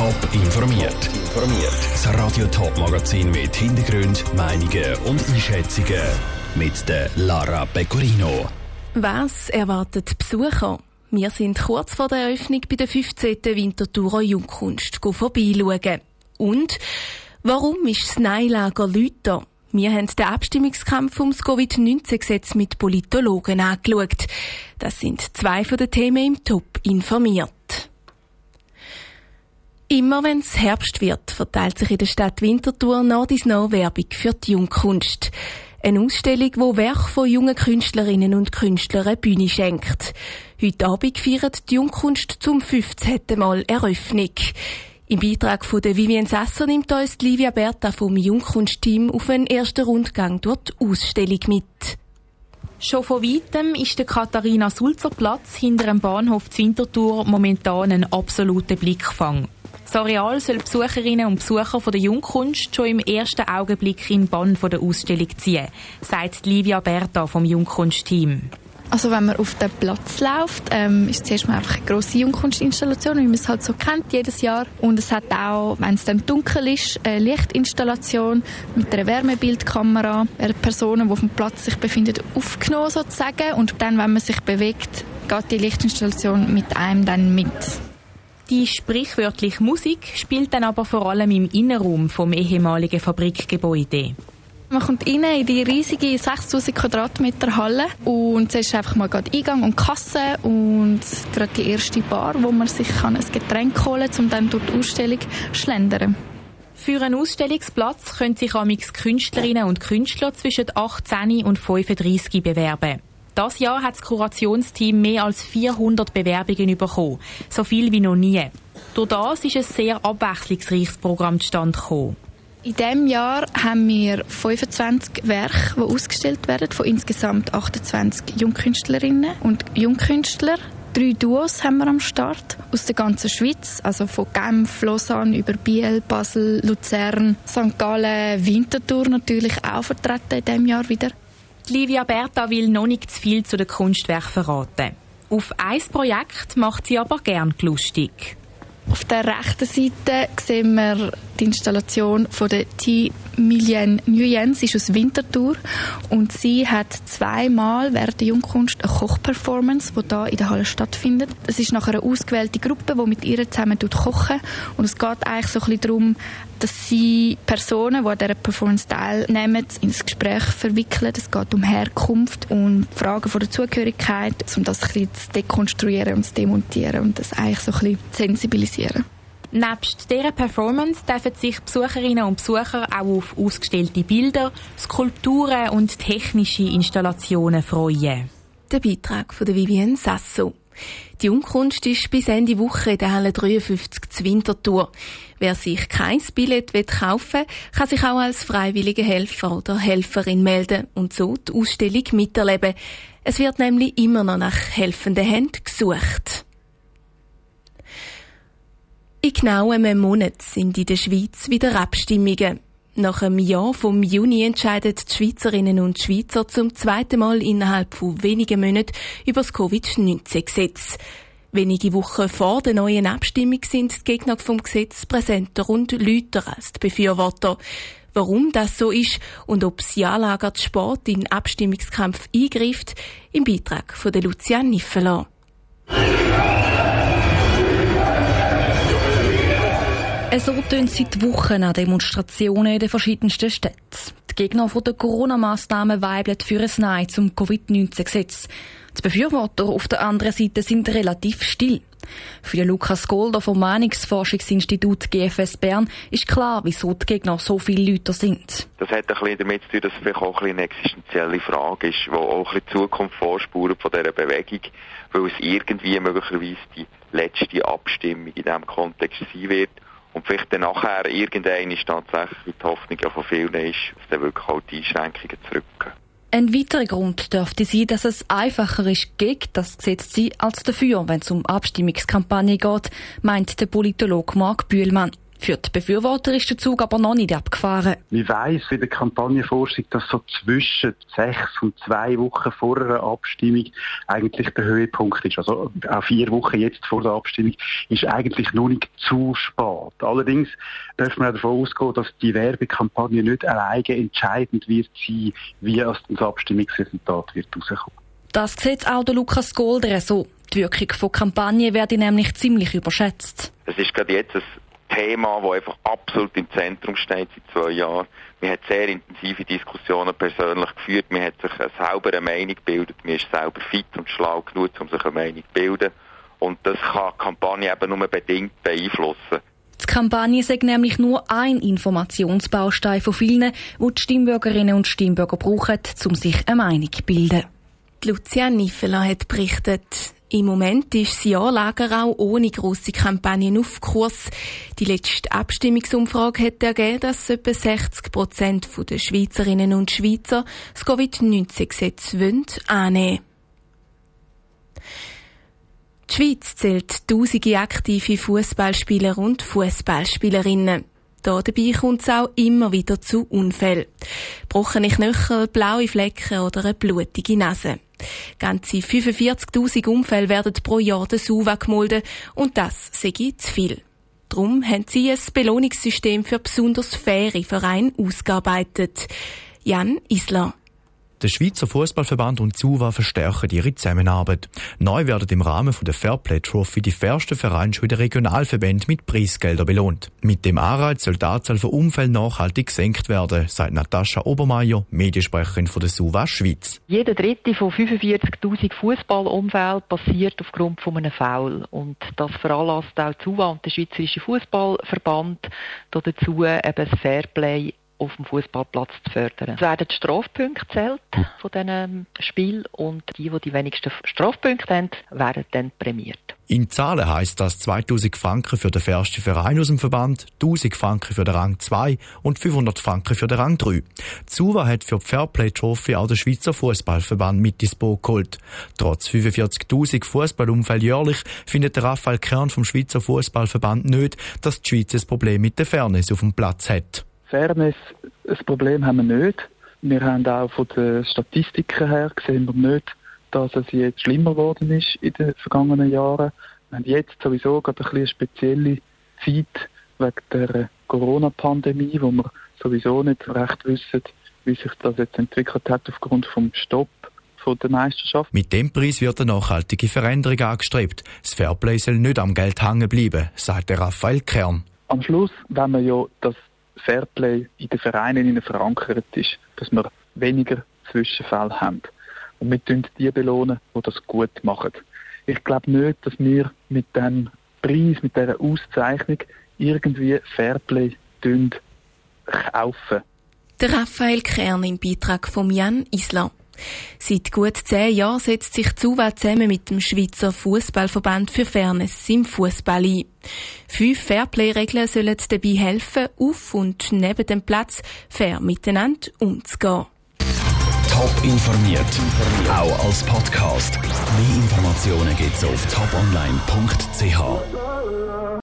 Top informiert. Informiert. Das Radio Top Magazin mit Hintergrund, Meinungen und Einschätzungen mit der Lara Pecorino. Was erwartet Besucher? Wir sind kurz vor der Eröffnung bei der 15. Winterthurer Jungkunst vorbeischauen. Und warum ist das Neilager Lüter? Wir haben den Abstimmungskampf ums Covid-19-Gesetz mit Politologen angeschaut. Das sind zwei von den Themen im Top informiert. Immer wenn es Herbst wird, verteilt sich in der Stadt Winterthur noch dies noch Werbung für die Jungkunst. Eine Ausstellung, wo Werk von jungen Künstlerinnen und Künstlern eine Bühne schenkt. Heute Abend feiert die Jungkunst zum 15. Mal Eröffnung. Im Beitrag von der Vivian Sasser nimmt uns Livia Berta vom Jungkunstteam auf einen ersten Rundgang durch die Ausstellung mit. Schon von weitem ist der Katharina-Sulzer Platz hinter dem Bahnhof Winterthur momentan ein absoluter Blickfang. Das Areal soll Besucherinnen und Besucher von der Jungkunst schon im ersten Augenblick in Bann der Ausstellung ziehen, sagt Livia Berta vom Jungkunstteam. Also wenn man auf den Platz läuft, ähm, ist zuerst mal einfach eine grosse Jungkunstinstallation, wie man es halt so kennt jedes Jahr. Und es hat auch, wenn es dann dunkel ist, eine Lichtinstallation mit einer Wärmebildkamera. Personen, die auf dem Platz sich befinden, aufgenommen sozusagen. Und dann, wenn man sich bewegt, geht die Lichtinstallation mit einem dann mit. Die sprichwörtliche Musik spielt dann aber vor allem im Innenraum vom ehemaligen Fabrikgebäude. Man kommt rein in die riesige 6000 Quadratmeter Halle und zuerst einfach mal Eingang und Kasse und gerade die erste Bar, wo man sich kann ein Getränk holen kann, um dann durch die Ausstellung zu schlendern. Für einen Ausstellungsplatz können sich amix Künstlerinnen und Künstler zwischen 18 und 35 bewerben. Das Jahr hat das Kurationsteam mehr als 400 Bewerbungen bekommen. So viel wie noch nie. Durch das ist ein sehr abwechslungsreiches Programm zustande gekommen. In diesem Jahr haben wir 25 Werke, die ausgestellt werden, von insgesamt 28 Jungkünstlerinnen und Jungkünstlern. Drei Duos haben wir am Start aus der ganzen Schweiz, also von Genf, Lausanne über Biel, Basel, Luzern, St. Gallen, Winterthur natürlich auch vertreten in diesem Jahr wieder. Livia Berta will noch nicht zu viel zu den Kunstwerken verraten. Auf ein Projekt macht sie aber gern lustig. Auf der rechten Seite sehen wir die Installation von der T. Milien Nguyen. Sie ist aus Winterthur und sie hat zweimal während der Jungkunst eine Kochperformance, die hier in der Halle stattfindet. Es ist nachher eine ausgewählte Gruppe, die mit ihr zusammen kochen und es geht eigentlich so ein darum, dass sie Personen, die an dieser Performance teilnehmen, ins Gespräch verwickeln. Es geht um Herkunft und Fragen von der Zugehörigkeit, um das ein bisschen zu dekonstruieren und zu demontieren und das eigentlich so ein bisschen zu sensibilisieren. Nebst dieser Performance dürfen sich Besucherinnen und Besucher auch auf ausgestellte Bilder, Skulpturen und technische Installationen freuen. Der Beitrag von Vivienne Sasso. Die Unkunst ist bis Ende Woche in der Halle 53 zu Winterthur. Wer sich kein Billett kaufen will, kann sich auch als freiwilliger Helfer oder Helferin melden und so die Ausstellung miterleben. Es wird nämlich immer noch nach helfenden Händen gesucht. Genau einem Monat sind in der Schweiz wieder Abstimmungen. Nach einem Jahr vom Juni entscheiden die Schweizerinnen und Schweizer zum zweiten Mal innerhalb von wenigen Monaten über das Covid-19-Gesetz. Wenige Wochen vor der neuen Abstimmung sind die Gegner vom Gesetz präsenter und lauter als die Befürworter. Warum das so ist und ob das Ja-Lager Sport in Abstimmungskampf eingreift, im Beitrag von der Lucian Niffeler. So tun seit Wochen an Demonstrationen in den verschiedensten Städten. Die Gegner der Corona-Massnahmen weibeln für ein Nein zum Covid-19-Gesetz. Die Befürworter auf der anderen Seite sind relativ still. Für den Lukas Golder vom Meinungsforschungsinstitut GFS Bern ist klar, wieso die Gegner so viele Leute sind. Das hat ein bisschen damit zu tun, dass es vielleicht auch ein eine existenzielle Frage ist, die auch die Zukunft vorspurt von dieser Bewegung, weil es irgendwie möglicherweise die letzte Abstimmung in diesem Kontext sein wird. Und vielleicht dann nachher irgendein ist tatsächlich die Hoffnung ja von vielen ist, dass dann wirklich auch die Einschränkungen zurückgehen. Ein weiterer Grund dürfte sein, dass es einfacher ist, gegen das Gesetz zu sein, als dafür, wenn es um Abstimmungskampagne geht, meint der Politologe Marc Bühlmann. Für die Befürworter ist der Zug aber noch nicht abgefahren. Ich weiss in der Kampagnenforschung, dass so zwischen sechs und zwei Wochen vor einer Abstimmung eigentlich der Höhepunkt ist. Also auch vier Wochen jetzt vor der Abstimmung ist eigentlich noch nicht zu spät. Allerdings dürfen wir davon ausgehen, dass die Werbekampagne nicht alleine entscheidend wird sein, wie das Abstimmungsresultat wird rauskommen. Das sieht auch der Lukas Golder so. Die Wirkung von Kampagnen werde nämlich ziemlich überschätzt. Es ist gerade jetzt ein Thema, das einfach absolut im Zentrum steht seit zwei Jahren. Man hat sehr intensive Diskussionen persönlich geführt, man hat sich eine saubere Meinung gebildet, man ist selber fit und schlau genug, um sich eine Meinung zu bilden. Und das kann die Kampagne eben nur bedingt beeinflussen. Die Kampagne sagt nämlich nur ein Informationsbaustein von vielen, die die Stimmbürgerinnen und Stimmbürger brauchen, um sich eine Meinung zu bilden. Die Lucia Niffeler hat berichtet, im Moment ist das Jahrlager auch ohne grosse Kampagnen auf Kurs. Die letzte Abstimmungsumfrage hat ergeben, dass etwa 60 Prozent der Schweizerinnen und Schweizer das Covid-19-Gesetz annehmen wollen. Die Schweiz zählt tausende aktive Fußballspieler und Fußballspielerinnen. Dabei kommt es auch immer wieder zu Unfällen. Brochene Knöchel, blaue Flecken oder eine blutige Nase. Ganze 45.000 Unfälle werden pro Jahr der SUVA gemolden und das sei zu viel. Darum haben sie ein Belohnungssystem für besonders faire Vereine ausgearbeitet. Jan Isler. Der Schweizer Fußballverband und SUVA verstärken ihre Zusammenarbeit. Neu werden im Rahmen der Fairplay Trophy die schon in den Regionalverbänden mit Preisgeldern belohnt. Mit dem Anreiz soll die Anzahl von Unfällen nachhaltig gesenkt werden, sagt Natascha Obermeier, Mediensprecherin von der SUVA Schweiz. Jeder dritte von 45.000 Fußballunfällen passiert aufgrund von einem Foul. Und das veranlasst auch SUVA und der Schweizerische Fußballverband dazu, eben das Fairplay auf dem Fußballplatz zu fördern. Es werden die Strafpunkte zählt von diesem Spiel und die, die die wenigsten Strafpunkte haben, werden dann prämiert. In Zahlen heisst das 2000 Franken für den ersten Verein aus dem Verband, 1000 Franken für den Rang 2 und 500 Franken für den Rang 3. Die SUVA hat für die Fairplay Trophy auch den Schweizer Fußballverband mit ins Boot geholt. Trotz 45.000 Fußballunfälle jährlich findet der Raphael Kern vom Schweizer Fußballverband nicht, dass die Schweiz ein Problem mit der Fairness auf dem Platz hat. Fairness, ein Problem haben wir nicht. Wir haben auch von den Statistiken her gesehen wir nicht, dass es jetzt schlimmer geworden ist in den vergangenen Jahren. Wir haben jetzt sowieso gerade ein eine spezielle Zeit wegen der Corona-Pandemie, wo wir sowieso nicht recht wissen, wie sich das jetzt entwickelt hat aufgrund vom Stopp von der Meisterschaft. Mit dem Preis wird eine nachhaltige Veränderung angestrebt. Das Fairplay soll nicht am Geld hängen bleiben, sagt der Raphael Kern. Am Schluss, wenn wir ja das Fairplay in den Vereinen verankert ist, dass wir weniger Zwischenfälle haben. Und wir tun die belohnen, die das gut machen. Ich glaube nicht, dass wir mit dem Preis, mit dieser Auszeichnung irgendwie Fairplay kaufen. Der Raphael Kern im Beitrag von Jan Islam. Seit gut zehn Jahren setzt sich Zuwa zusammen mit dem Schweizer Fußballverband für Fairness im Fußball ein. Fünf Fairplay-Regeln sollen dabei helfen, auf und neben dem Platz fair miteinander umzugehen. Top informiert, auch als Podcast. Mehr Informationen gibt's auf toponline.ch.